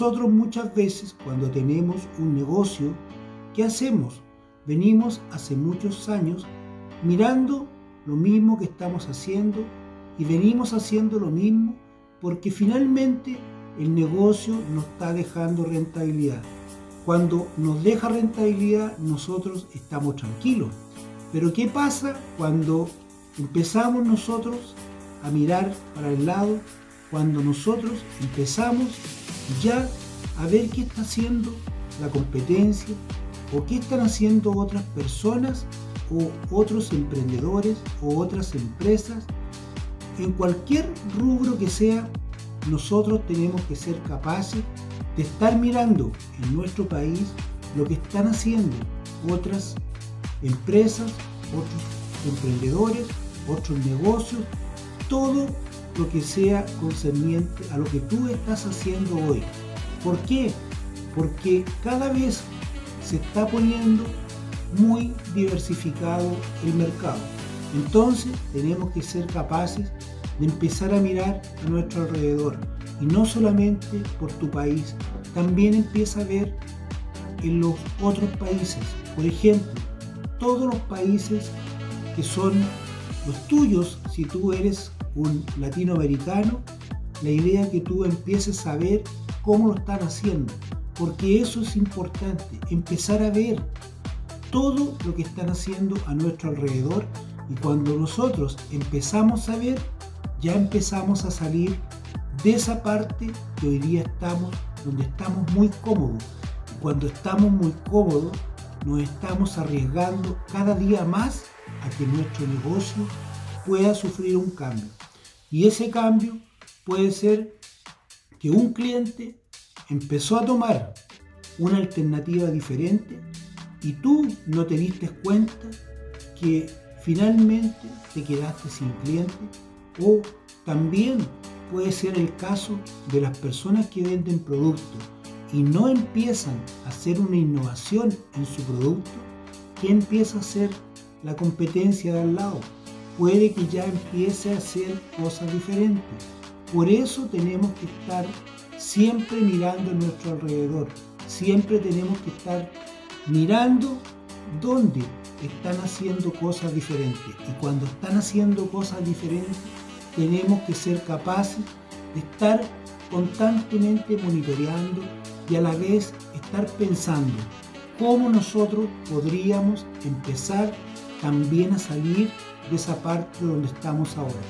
Nosotros muchas veces cuando tenemos un negocio, ¿qué hacemos? Venimos hace muchos años mirando lo mismo que estamos haciendo y venimos haciendo lo mismo porque finalmente el negocio nos está dejando rentabilidad. Cuando nos deja rentabilidad nosotros estamos tranquilos. Pero ¿qué pasa cuando empezamos nosotros a mirar para el lado? Cuando nosotros empezamos ya a ver qué está haciendo la competencia o qué están haciendo otras personas o otros emprendedores o otras empresas. En cualquier rubro que sea, nosotros tenemos que ser capaces de estar mirando en nuestro país lo que están haciendo otras empresas, otros emprendedores, otros negocios, todo lo que sea concerniente a lo que tú estás haciendo hoy. ¿Por qué? Porque cada vez se está poniendo muy diversificado el mercado. Entonces tenemos que ser capaces de empezar a mirar a nuestro alrededor. Y no solamente por tu país, también empieza a ver en los otros países. Por ejemplo, todos los países que son los tuyos, si tú eres un latinoamericano, la idea es que tú empieces a ver cómo lo están haciendo, porque eso es importante, empezar a ver todo lo que están haciendo a nuestro alrededor y cuando nosotros empezamos a ver, ya empezamos a salir de esa parte que hoy día estamos, donde estamos muy cómodos. Y cuando estamos muy cómodos, nos estamos arriesgando cada día más a que nuestro negocio pueda sufrir un cambio. Y ese cambio puede ser que un cliente empezó a tomar una alternativa diferente y tú no te diste cuenta que finalmente te quedaste sin cliente o también puede ser el caso de las personas que venden productos y no empiezan a hacer una innovación en su producto, ¿qué empieza a hacer la competencia de al lado? puede que ya empiece a hacer cosas diferentes. Por eso tenemos que estar siempre mirando a nuestro alrededor. Siempre tenemos que estar mirando dónde están haciendo cosas diferentes. Y cuando están haciendo cosas diferentes, tenemos que ser capaces de estar constantemente monitoreando y a la vez estar pensando cómo nosotros podríamos empezar también a salir de esa parte donde estamos ahora.